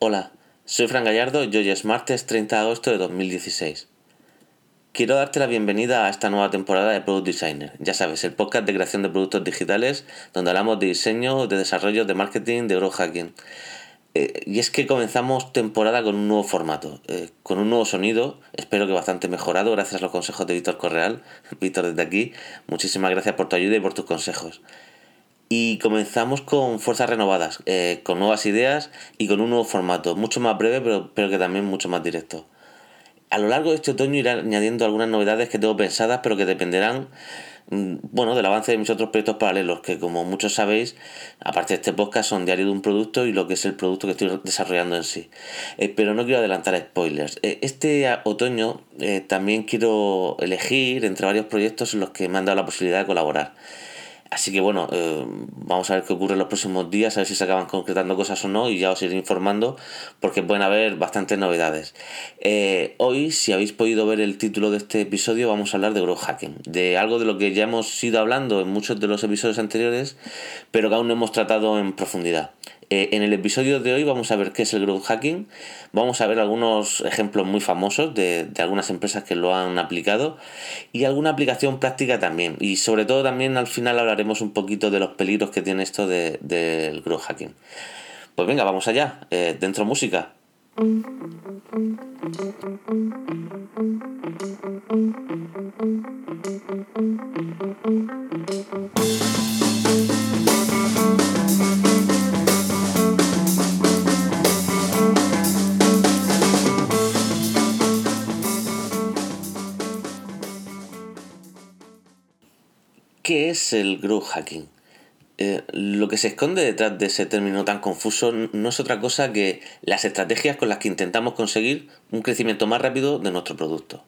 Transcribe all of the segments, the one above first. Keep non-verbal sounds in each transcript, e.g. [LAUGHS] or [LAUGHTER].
Hola, soy Fran Gallardo y hoy es martes 30 de agosto de 2016. Quiero darte la bienvenida a esta nueva temporada de Product Designer. Ya sabes, el podcast de creación de productos digitales donde hablamos de diseño, de desarrollo, de marketing, de growth hacking. Eh, y es que comenzamos temporada con un nuevo formato, eh, con un nuevo sonido, espero que bastante mejorado gracias a los consejos de Víctor Correal. [LAUGHS] Víctor, desde aquí, muchísimas gracias por tu ayuda y por tus consejos. Y comenzamos con fuerzas renovadas, eh, con nuevas ideas y con un nuevo formato, mucho más breve, pero, pero que también mucho más directo. A lo largo de este otoño iré añadiendo algunas novedades que tengo pensadas, pero que dependerán mm, bueno, del avance de mis otros proyectos paralelos, que como muchos sabéis, aparte de este podcast, son diario de un producto y lo que es el producto que estoy desarrollando en sí. Eh, pero no quiero adelantar spoilers. Eh, este otoño también quiero elegir entre varios proyectos en los que me han dado la posibilidad de colaborar. Así que bueno, eh, vamos a ver qué ocurre en los próximos días, a ver si se acaban concretando cosas o no y ya os iré informando porque pueden haber bastantes novedades. Eh, hoy, si habéis podido ver el título de este episodio, vamos a hablar de growth hacking, de algo de lo que ya hemos ido hablando en muchos de los episodios anteriores, pero que aún no hemos tratado en profundidad. Eh, en el episodio de hoy vamos a ver qué es el growth hacking, vamos a ver algunos ejemplos muy famosos de, algunas empresas que lo han aplicado y alguna aplicación práctica también. Y sobre todo también al final hablaremos un poquito de los peligros que tiene esto del growth hacking. Pues venga, vamos allá, eh, dentro música. ¿Qué es el growth hacking? Eh, lo que se esconde detrás de ese término tan confuso no es otra cosa que las estrategias con las que intentamos conseguir un crecimiento más rápido de nuestro producto.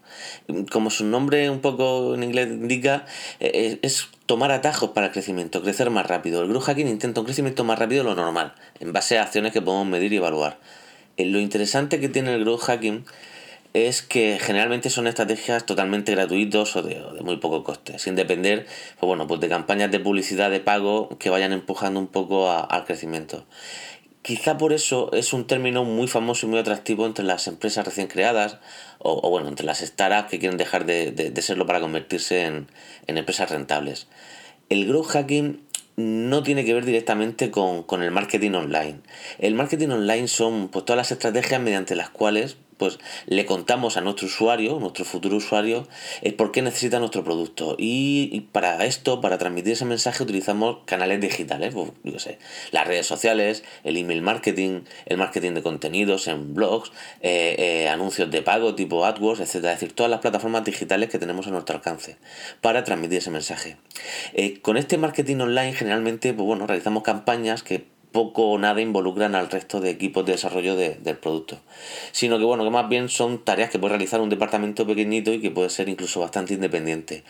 Como su nombre un poco en inglés indica, eh, es tomar atajos para el crecimiento, crecer más rápido. El growth hacking intenta un crecimiento más rápido de lo normal, en base a acciones que podemos medir y evaluar. Eh, lo interesante que tiene el growth hacking es que generalmente son estrategias totalmente gratuitos o de, muy poco coste, sin depender pues bueno, pues de campañas de publicidad de pago que vayan empujando un poco al crecimiento. Quizá por eso es un término muy famoso y muy atractivo entre las empresas recién creadas o, bueno, entre las startups que quieren dejar de, serlo para convertirse en, en, empresas rentables. El growth hacking no tiene que ver directamente con, con el marketing online. El marketing online son pues, todas las estrategias mediante las cuales pues le contamos a nuestro usuario, nuestro futuro usuario, el por qué necesita nuestro producto. Y, para esto, para transmitir ese mensaje, utilizamos canales digitales, pues, sé, las redes sociales, el email marketing, el marketing de contenidos en blogs, eh, eh, anuncios de pago tipo AdWords, etc. Es decir, todas las plataformas digitales que tenemos a nuestro alcance para transmitir ese mensaje. Eh, con este marketing online, generalmente, pues bueno, realizamos campañas que poco o nada involucran al resto de equipos de desarrollo del producto. Sino que bueno, que más bien son tareas que puede realizar un departamento pequeñito y que puede ser incluso bastante independiente.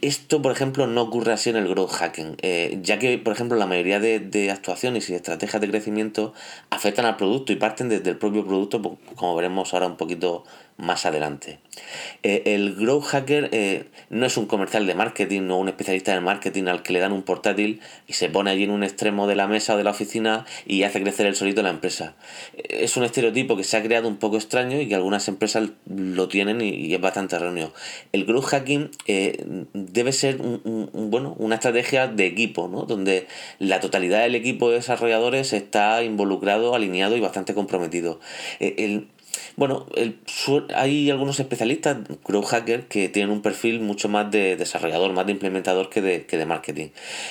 Esto, por ejemplo, no ocurre así en el growth hacking, eh, ya que, por ejemplo, la mayoría de, actuaciones y estrategias de crecimiento afectan al producto y parten desde el propio producto, como veremos ahora un poquito más adelante. Eh, el Grow Hacker eh, no es un comercial de marketing o un especialista de marketing al que le dan un portátil y se pone allí en un extremo de la mesa o de la oficina y hace crecer el solito la empresa. Eh, es un estereotipo que se ha creado un poco extraño y que algunas empresas lo tienen y, es bastante erróneo. El Grow Hacking debe ser bueno, una estrategia de equipo, ¿no? donde la totalidad del equipo de desarrolladores está involucrado, alineado y bastante comprometido. el, bueno, hay algunos especialistas, growth hacker, que tienen un perfil mucho más de desarrollador, más de implementador que de, que de marketing.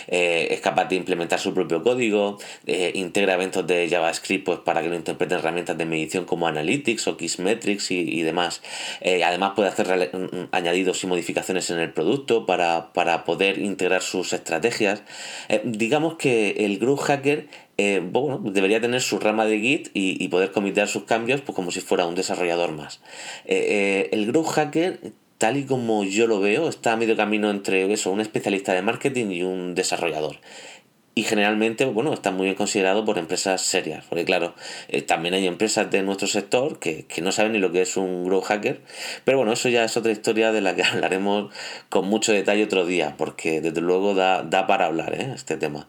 Eh, es capaz de implementar su propio código, eh, integra eventos de JavaScript pues, para que lo interpreten herramientas de medición como Analytics o Kissmetrics y, y demás. Eh, además puede hacer mm, mm, añadidos y modificaciones en el producto para, para poder integrar sus estrategias. digamos que el growth hacker eh, bueno, debería tener su rama de Git y, poder comitear sus cambios pues como si fuera un desarrollador más. Eh, eh, el Growth Hacker, tal y como yo lo veo, está a medio camino entre eso, un especialista de marketing y un desarrollador. Y generalmente, bueno, está muy bien considerado por empresas serias, porque claro, también hay empresas de nuestro sector que, no saben ni lo que es un growth hacker, pero bueno, eso ya es otra historia de la que [LAUGHS] hablaremos con mucho detalle otro día, porque desde luego da, da para hablar este tema.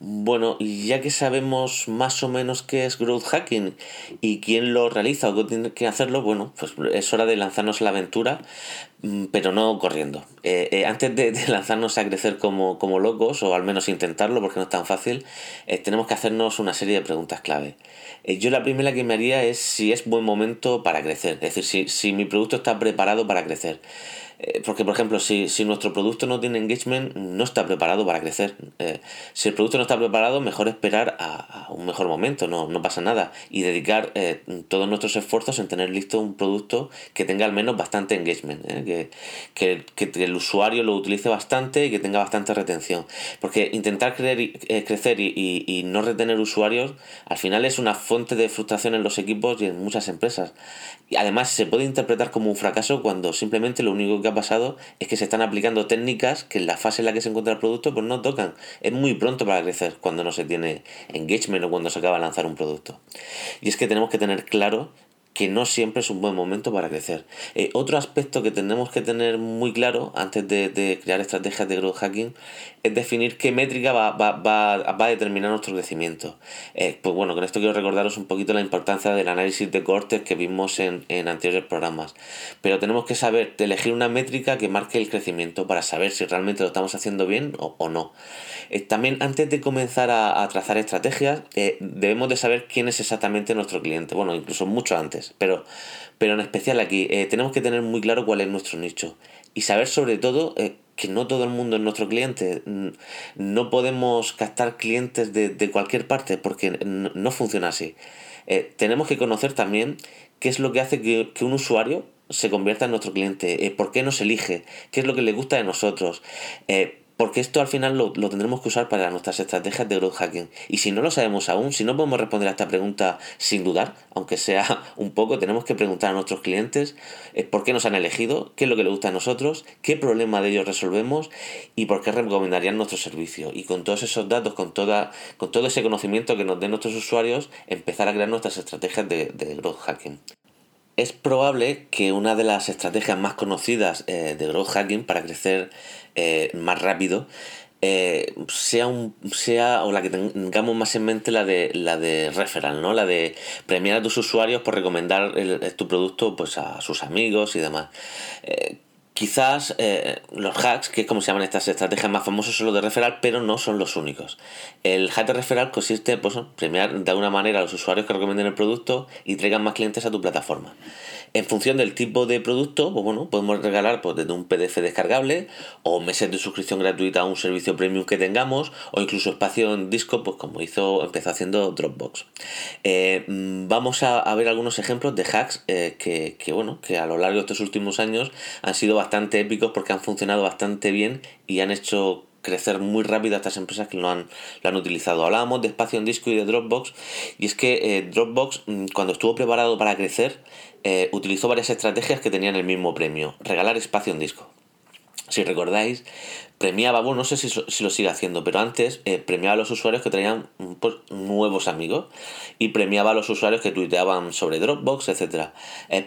Bueno, ya que sabemos más o menos qué es growth hacking y quién lo realiza o tiene que hacerlo, bueno, pues es hora de lanzarnos a la aventura, mm, pero no corriendo. Eh, eh, antes de, lanzarnos a crecer como, como, locos, o al menos intentarlo porque no es tan fácil, eh, tenemos que hacernos una serie de preguntas clave. yo la primera que me haría es si es buen momento para crecer, es decir, si, si mi producto está preparado para crecer. Eh, porque, por ejemplo, si, nuestro producto no tiene engagement, no está preparado para crecer. Eh, si el producto no está preparado, mejor esperar a, un mejor momento, no, no pasa nada. Y dedicar eh, todos nuestros esfuerzos en tener listo un producto que tenga al menos bastante engagement, que, el usuario lo utilice bastante y que tenga bastante retención. Porque intentar crecer y, y no retener usuarios, al final es una fuente de frustración en los equipos y en muchas empresas. Y además se puede interpretar como un fracaso cuando simplemente lo único que ha pasado es que se están aplicando técnicas que en la fase en la que se encuentra el producto pues no tocan. Es muy pronto para crecer cuando no se tiene engagement o cuando se acaba de lanzar un producto. Y es que tenemos que tener claro que no siempre es un buen momento para crecer. Eh, otro aspecto que tenemos que tener muy claro antes de, crear estrategias de growth hacking es definir qué métrica va, a determinar nuestro crecimiento. Eh, pues bueno, con esto quiero recordaros un poquito la importancia del análisis de cortes que vimos en, anteriores programas. Pero tenemos que saber elegir una métrica que marque el crecimiento para saber si realmente lo estamos haciendo bien o, no. Eh, también antes de comenzar a, a trazar estrategias, debemos de saber quién es exactamente nuestro cliente. Bueno, incluso mucho antes pero, pero en especial aquí eh, tenemos que tener muy claro cuál es nuestro nicho y saber sobre todo eh, que no todo el mundo es nuestro cliente. No podemos captar clientes de, cualquier parte porque no funciona así. Eh, tenemos que conocer también qué es lo que hace que, un usuario se convierta en nuestro cliente, por qué nos elige, qué es lo que le gusta de nosotros. Porque esto al final lo, tendremos que usar para nuestras estrategias de growth hacking. Y si no lo sabemos aún, si no podemos responder a esta pregunta sin dudar, aunque sea [LAUGHS] un poco, tenemos que preguntar a nuestros clientes eh, por qué nos han elegido, qué es lo que les gusta a nosotros, qué problema de ellos resolvemos y por qué recomendarían nuestro servicio. Y con todos esos datos, con, toda, con todo ese conocimiento que nos den nuestros usuarios, empezar a crear nuestras estrategias de, de growth hacking es probable que una de las estrategias más conocidas eh, de growth hacking para crecer eh, más rápido eh, sea un sea o la que tengamos más en mente la de la de referral no la de premiar a tus usuarios por recomendar tu producto pues a sus amigos y demás Quizás eh, los hacks, que es como se llaman estas estrategias más famosas, son los de referral, pero no son los únicos. El hack de referral consiste pues, en premiar de alguna manera a los usuarios que recomienden el producto y traigan más clientes a tu plataforma. En función del tipo de producto, pues bueno, podemos regalar pues, desde un PDF descargable o meses de suscripción gratuita a un servicio premium que tengamos o incluso espacio en disco, pues como hizo, empezó haciendo Dropbox. Eh, mm, vamos a, ver algunos ejemplos de hacks eh, que, que, bueno, que a lo largo de estos últimos años han sido bastante épicos porque han funcionado bastante bien y han hecho crecer muy rápido a estas empresas que lo han, lo han utilizado. Hablábamos de espacio en disco y de Dropbox y es que eh, Dropbox mm, cuando estuvo preparado para crecer eh, utilizó varias estrategias que tenían el mismo premio, regalar espacio en disco. Si recordáis, premiaba, bueno, no sé si, lo sigue haciendo, pero antes eh, premiaba a los usuarios que traían pues, nuevos amigos y premiaba a los usuarios que tuiteaban sobre Dropbox, etc.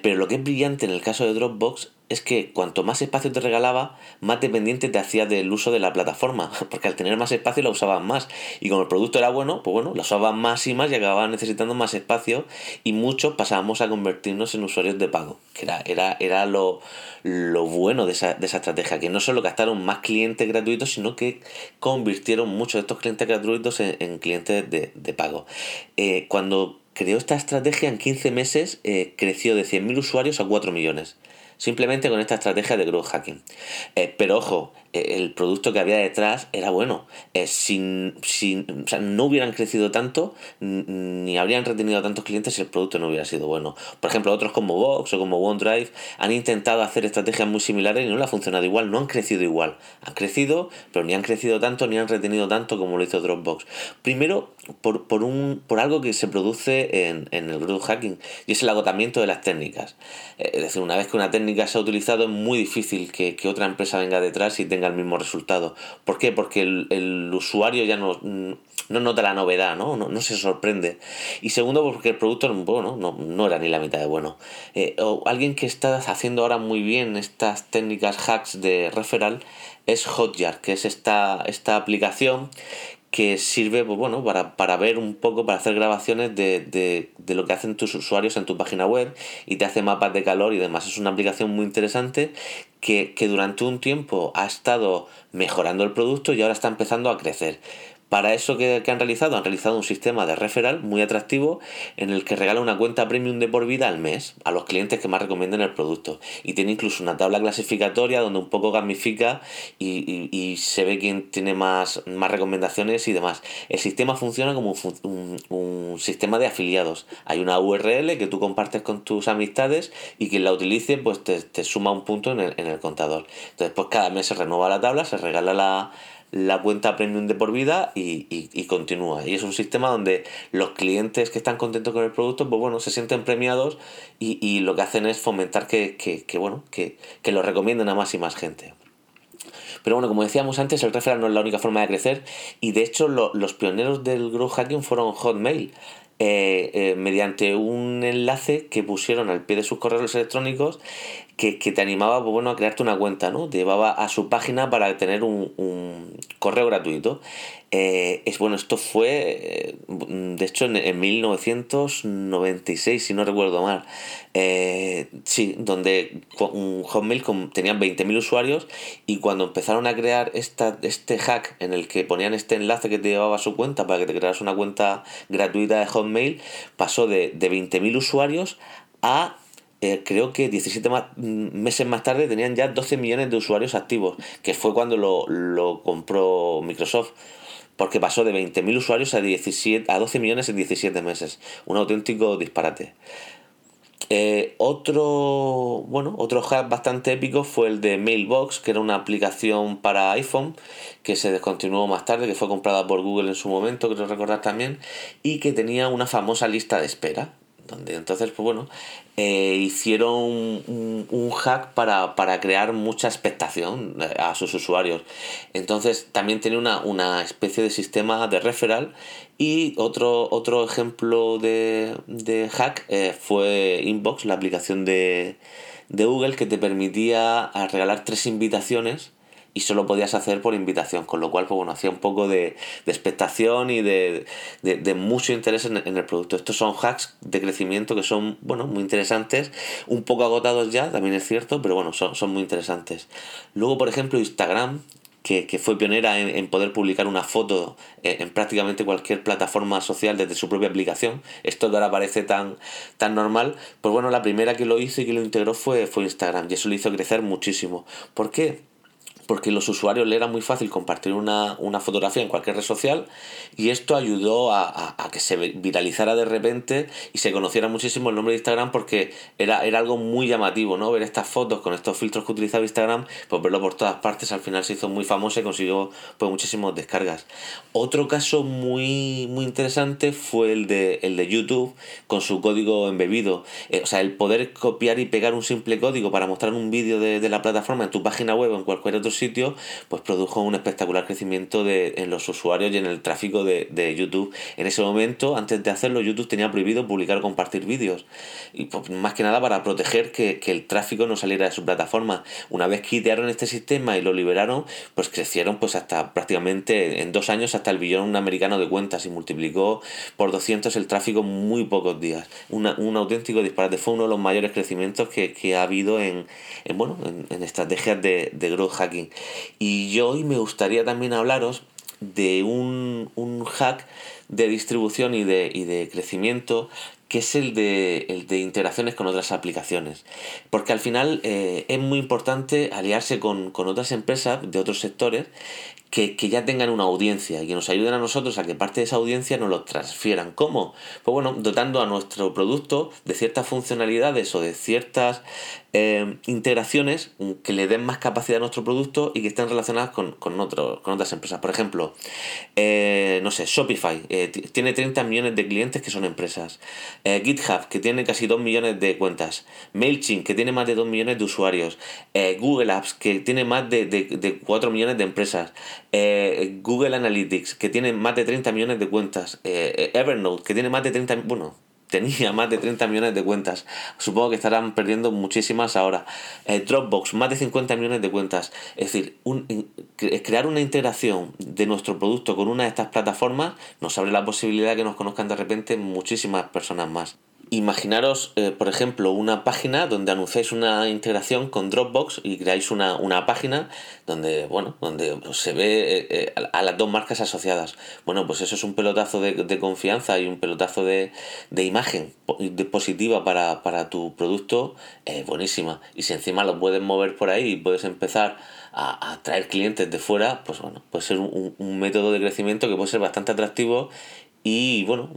pero lo que es brillante en el caso de Dropbox es que cuanto más espacio te regalaba, más dependiente te hacía del uso de la plataforma, [LAUGHS] porque al tener más espacio la usaban más. Y como el producto era bueno, pues bueno, la usaban más y más y acababan necesitando más espacio y muchos pasábamos a convertirnos en usuarios de pago, que era, era, era lo, bueno de esa, estrategia, que no solo gastaron más clientes gratuitos, sino que convirtieron muchos de estos clientes gratuitos en, clientes de, pago. Eh, cuando creó esta estrategia en 15 meses, eh, creció de 100.000 usuarios a 4 millones simplemente con esta estrategia de growth hacking. Eh, pero ojo, el producto que había detrás era bueno. Eh, sin, sin, o sea, no hubieran crecido tanto ni habrían retenido tantos clientes si el producto no hubiera sido bueno. Por ejemplo, otros como Vox o como OneDrive han intentado hacer estrategias muy similares y no le ha funcionado igual, no han crecido igual. Han crecido, pero ni han crecido tanto ni han retenido tanto como lo hizo Dropbox. Primero, por, por, un, por algo que se produce en, en el growth hacking y es el agotamiento de las técnicas. Es decir, una vez que una técnica se ha utilizado es muy difícil que, que otra empresa venga detrás y tenga el mismo resultado. ¿Por qué? Porque el, usuario ya no, no, nota la novedad, ¿no? ¿no? se sorprende. Y segundo, porque el producto bueno, no, no era ni la mitad de bueno. Eh, o alguien que está haciendo ahora muy bien estas técnicas hacks de referral es Hotjar, que es esta, esta aplicación que sirve pues, bueno, para, para, ver un poco, para hacer grabaciones de, de, de, lo que hacen tus usuarios en tu página web y te hace mapas de calor y demás. Es una aplicación muy interesante que, que durante un tiempo ha estado mejorando el producto y ahora está empezando a crecer. Para eso que, han realizado, han realizado un sistema de referral muy atractivo en el que regala una cuenta premium de por vida al mes a los clientes que más recomienden el producto. Y tiene incluso una tabla clasificatoria donde un poco gamifica y, se ve quién tiene más, más recomendaciones y demás. El sistema funciona como un, sistema de afiliados. Hay una URL que tú compartes con tus amistades y quien la utilice pues te, suma un punto en el, en el contador. Entonces pues cada mes se renueva la tabla, se regala la la cuenta premium de por vida y, continúa. Y es un sistema donde los clientes que están contentos con el producto, pues bueno, se sienten premiados y, lo que hacen es fomentar que, que, bueno, que, que lo recomienden a más y más gente. Pero bueno, como decíamos antes, el referral no es la única forma de crecer y de hecho los pioneros del growth hacking fueron Hotmail. Eh, eh, mediante un enlace que pusieron al pie de sus correos electrónicos que, te animaba pues, bueno, a crearte una cuenta, ¿no? Te llevaba a su página para tener un, correo gratuito. Eh, es bueno, esto fue, de hecho, en, 1996, si no recuerdo mal. sí, donde un Hotmail tenían 20.000 usuarios y cuando empezaron a crear esta, este hack en el que ponían este enlace que te llevaba a su cuenta para que te crearas una cuenta gratuita de Hotmail, Mail pasó de, de 20.000 usuarios a eh, creo que 17 mm, meses más tarde tenían ya 12 millones de usuarios activos, que fue cuando lo, compró Microsoft. Porque pasó de 20.000 usuarios a, 17, a 12 millones en 17 meses. Un auténtico disparate. Eh, otro, bueno, otro hack bastante épico fue el de Mailbox, que era una aplicación para iPhone que se descontinuó más tarde, que fue comprada por Google en su momento, creo recordar también, y que tenía una famosa lista de espera donde entonces, pues bueno, eh, hicieron un, hack para, crear mucha expectación eh, a sus usuarios. Entonces también tiene una, especie de sistema de referral y otro, otro ejemplo de, hack eh, fue Inbox, la aplicación de, de Google que te permitía regalar tres invitaciones y solo podías hacer por invitación, con lo cual pues bueno, hacía un poco de, expectación y de, mucho interés en, el producto. Estos son hacks de crecimiento que son bueno, muy interesantes, un poco agotados ya, también es cierto, pero bueno, son, muy interesantes. Luego, por ejemplo, Instagram, que, fue pionera en, poder publicar una foto en, prácticamente cualquier plataforma social desde su propia aplicación. Esto ahora parece tan, tan normal. Pues bueno, la primera que lo hizo y que lo integró fue, fue Instagram y eso lo hizo crecer muchísimo. ¿Por qué? Porque los usuarios le era muy fácil compartir una, fotografía en cualquier red social y esto ayudó a, que se viralizara de repente y se conociera muchísimo el nombre de Instagram porque era, era algo muy llamativo, ¿no? Ver estas fotos con estos filtros que utilizaba Instagram, pues verlo por todas partes, al final se hizo muy famoso y consiguió pues muchísimas descargas. Otro caso muy, muy interesante fue el de, el de YouTube con su código embebido. Eh, o sea, el poder copiar y pegar un simple código para mostrar un vídeo de, de la plataforma en tu página web o en cualquier otro sitio, pues produjo un espectacular crecimiento de, en los usuarios y en el tráfico de, YouTube. En ese momento, antes de hacerlo, YouTube tenía prohibido publicar o compartir vídeos. Y pues, más que nada para proteger que, que, el tráfico no saliera de su plataforma. Una vez quitaron este sistema y lo liberaron, pues crecieron pues hasta prácticamente en dos años hasta el billón americano de cuentas y multiplicó por 200 el tráfico en muy pocos días. un auténtico disparate. Fue uno de los mayores crecimientos que, que ha habido en, en bueno, en, en estrategias de, de growth hacking. Y yo hoy me gustaría también hablaros de un, hack de distribución y de, y de crecimiento que es el de, el de interacciones con otras aplicaciones. Porque al final eh, es muy importante aliarse con, con, otras empresas de otros sectores que, ya tengan una audiencia y que nos ayuden a nosotros a que parte de esa audiencia nos lo transfieran. ¿Cómo? Pues bueno, dotando a nuestro producto de ciertas funcionalidades o de ciertas eh, integraciones que le den más capacidad a nuestro producto y que estén relacionadas con, con, con otras empresas. Por ejemplo, eh, no sé, Shopify eh, tiene 30 millones de clientes que son empresas. GitHub, que tiene casi 2 millones de cuentas. MailChimp, que tiene más de 2 millones de usuarios. Google Apps, que tiene más de, de, de 4 millones de empresas. Eh, Google Analytics, que tiene más de 30 millones de cuentas, eh, Evernote, que tiene más de 30, bueno, [LAUGHS] tenía más de 30 millones de cuentas. Supongo que estarán perdiendo muchísimas ahora. Eh, Dropbox, más de 50 millones de cuentas. Es decir, crear una integración de nuestro producto con una de estas plataformas nos abre la posibilidad de que nos conozcan de repente muchísimas personas más. Imaginaros, eh, por ejemplo, una página donde anunciáis una integración con Dropbox y creáis una, página donde, bueno, donde se ve eh, eh, a las dos marcas asociadas. Bueno, pues eso es un pelotazo de, confianza y un pelotazo de, imagen positiva para, tu producto, buenísima. Y si encima lo puedes mover por ahí y puedes empezar a, atraer clientes de fuera, pues bueno, puede ser un, un método de crecimiento que puede ser bastante atractivo y bueno,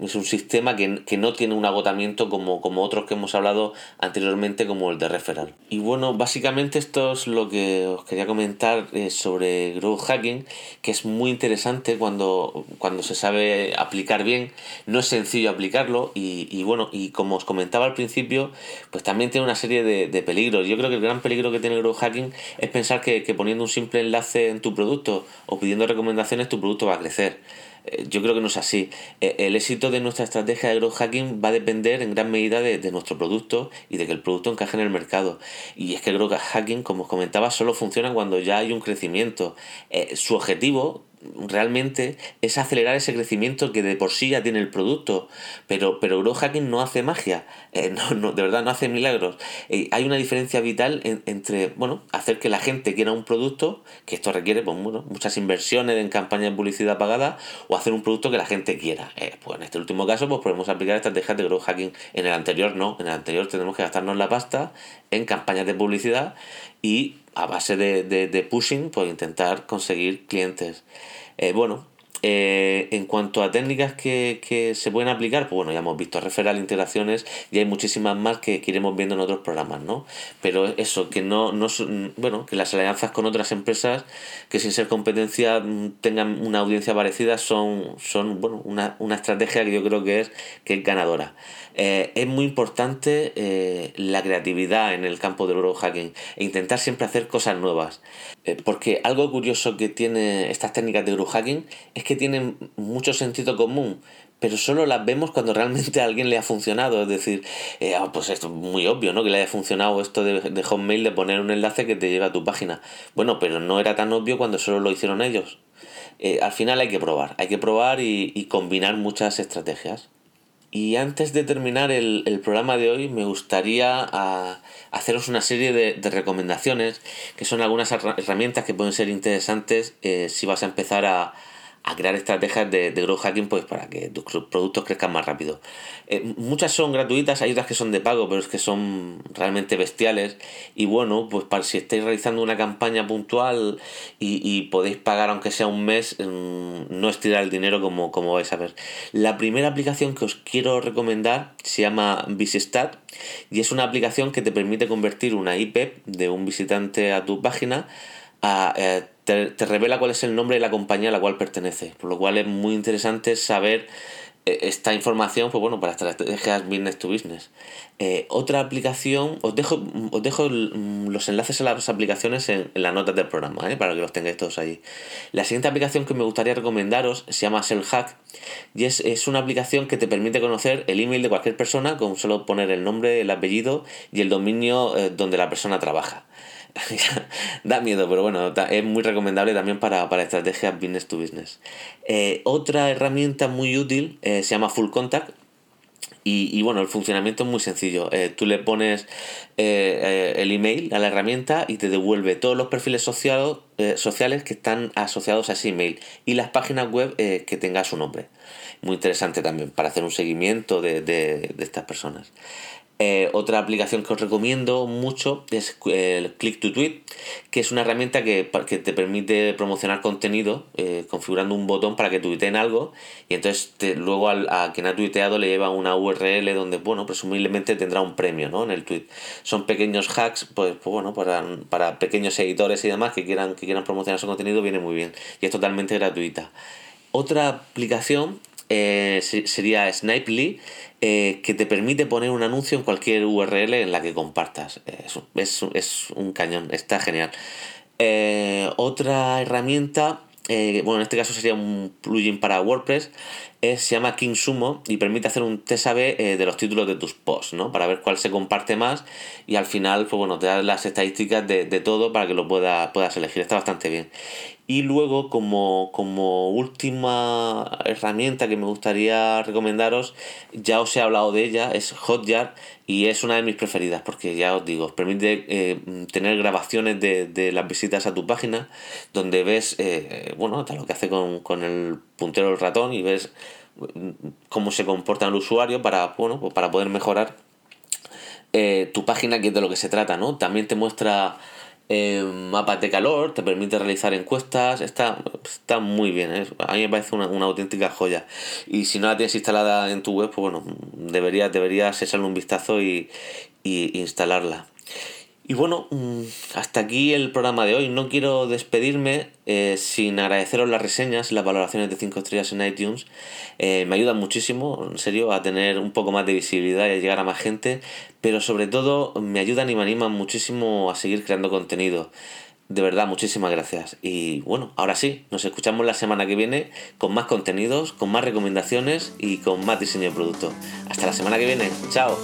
es un sistema que, no tiene un agotamiento como, como, otros que hemos hablado anteriormente, como el de Referral. Y bueno, básicamente esto es lo que os quería comentar eh, sobre Growth Hacking, que es muy interesante cuando, cuando se sabe aplicar bien. No es sencillo aplicarlo y, bueno, y como os comentaba al principio, pues también tiene una serie de, de, peligros. Yo creo que el gran peligro que tiene Growth Hacking es pensar que, que poniendo un simple enlace en tu producto o pidiendo recomendaciones, tu producto va a crecer. Eh, yo creo que no es así. Eh, el éxito de nuestra estrategia de growth hacking va a depender en gran medida de, nuestro producto y de que el producto encaje en el mercado. Y es que el growth hacking, como os comentaba, solo funciona cuando ya hay un crecimiento. Eh, su objetivo realmente es acelerar ese crecimiento que de por sí ya tiene el producto. Pero, pero Growth Hacking no hace magia, eh, [LAUGHS] no, no, de verdad no hace milagros. Eh, hay una diferencia vital entre bueno, hacer que la gente quiera un producto, que esto requiere pues, muchas inversiones en campañas de publicidad pagada, o hacer un producto que la gente quiera. Eh, pues en este último caso pues podemos aplicar estrategias de Growth Hacking. En el anterior no, en el anterior tenemos que gastarnos la pasta en campañas de publicidad y a base de, de, pushing, pues intentar conseguir clientes. Eh, bueno, eh, en cuanto a técnicas que, que, se pueden aplicar, pues bueno, ya hemos visto referral, integraciones y hay muchísimas más que, iremos viendo en otros programas, ¿no? Pero eso, que no, no bueno, que las alianzas con otras empresas que sin ser competencia mm, tengan una audiencia parecida son, son bueno, una, una estrategia que yo creo que es, que es ganadora. Eh, es muy importante eh, la creatividad en el campo del growth hacking e intentar siempre hacer cosas nuevas. Porque algo curioso que tiene estas técnicas de growth hacking es que tienen mucho sentido común, pero solo las vemos cuando realmente a alguien le ha funcionado. Es decir, ah, pues esto es muy obvio, ¿no? Que le haya funcionado esto de, de Hotmail de poner un enlace que te lleva a tu página. Bueno, pero no era tan obvio cuando solo lo hicieron ellos. al final hay que probar, hay que probar y combinar muchas estrategias. Y antes de terminar el, programa de hoy, me gustaría ah, haceros una serie de, recomendaciones, que son algunas herramientas que pueden ser interesantes eh, si vas a empezar a, a crear estrategias de, de, growth hacking pues para que tus productos crezcan más rápido. Eh, muchas son gratuitas, hay otras que son de pago, pero es que son realmente bestiales. Y bueno, pues para si estáis realizando una campaña puntual y, podéis pagar aunque sea un mes, mm, no estirar el dinero como, como vais a ver. La primera aplicación que os quiero recomendar se llama Visistat y es una aplicación que te permite convertir una IP de un visitante a tu página a... Eh, te, revela cuál es el nombre de la compañía a la cual pertenece, por lo cual es muy interesante saber eh, esta información, pues bueno, para estrategias business to business. Eh, otra aplicación, os dejo, os dejo los enlaces a las aplicaciones en, las notas del programa, ¿eh? para que los tengáis todos ahí. La siguiente aplicación que me gustaría recomendaros se llama Hack y es, es, una aplicación que te permite conocer el email de cualquier persona con solo poner el nombre, el apellido y el dominio donde la persona trabaja. [LAUGHS] da miedo, pero bueno, es muy recomendable también para, para estrategias business to business. Eh, otra herramienta muy útil eh, se llama Full Contact. Y, bueno, el funcionamiento es muy sencillo. Eh, tú le pones el email a la herramienta y te devuelve todos los perfiles sociales, sociales que están asociados a ese email y las páginas web que tenga su nombre. Muy interesante también para hacer un seguimiento de, de estas personas. Eh, otra aplicación que os recomiendo mucho es el Click to Tweet, que es una herramienta que, que te permite promocionar contenido eh, configurando un botón para que tuiteen algo y entonces luego a quien ha tuiteado le lleva una URL donde, bueno, presumiblemente tendrá un premio ¿no? en el tweet. Son pequeños hacks, pues, pues bueno, para, para, pequeños editores y demás que quieran, que quieran promocionar su contenido, viene muy bien y es totalmente gratuita. Otra aplicación eh, sería Snipely, eh, que te permite poner un anuncio en cualquier URL en la que compartas. Es, es, un cañón, está genial. Eh, otra herramienta eh, bueno, en este caso sería un plugin para WordPress, es, se llama King Sumo y permite hacer un test AB eh, de los títulos de tus posts, ¿no? Para ver cuál se comparte más y al final, pues bueno, te da las estadísticas de, todo para que lo pueda, puedas elegir. Está bastante bien. Y luego, como, como última herramienta que me gustaría recomendaros, ya os he hablado de ella, es Hotjar y es una de mis preferidas porque ya os digo, os permite eh, tener grabaciones de, las visitas a tu página donde ves, eh, bueno, lo que hace con, con el puntero del ratón y ves mm, cómo se comporta el usuario para, bueno, pues para poder mejorar eh, tu página, que es de lo que se trata, ¿no? También te muestra eh, mapas de calor, te permite realizar encuestas, está, está muy bien, ¿eh? a mí me parece una, auténtica joya. Y si no la tienes instalada en tu web, pues bueno, deberías, deberías echarle un vistazo y, y instalarla. Y bueno, mm, hasta aquí el programa de hoy. No quiero despedirme eh, sin agradeceros las reseñas las valoraciones de 5 estrellas en iTunes. Eh, me ayudan muchísimo, en serio, a tener un poco más de visibilidad y a llegar a más gente. Pero sobre todo me ayudan y me animan muchísimo a seguir creando contenido. De verdad, muchísimas gracias. Y bueno, ahora sí, nos escuchamos la semana que viene con más contenidos, con más recomendaciones y con más diseño de producto. Hasta la semana que viene. Chao.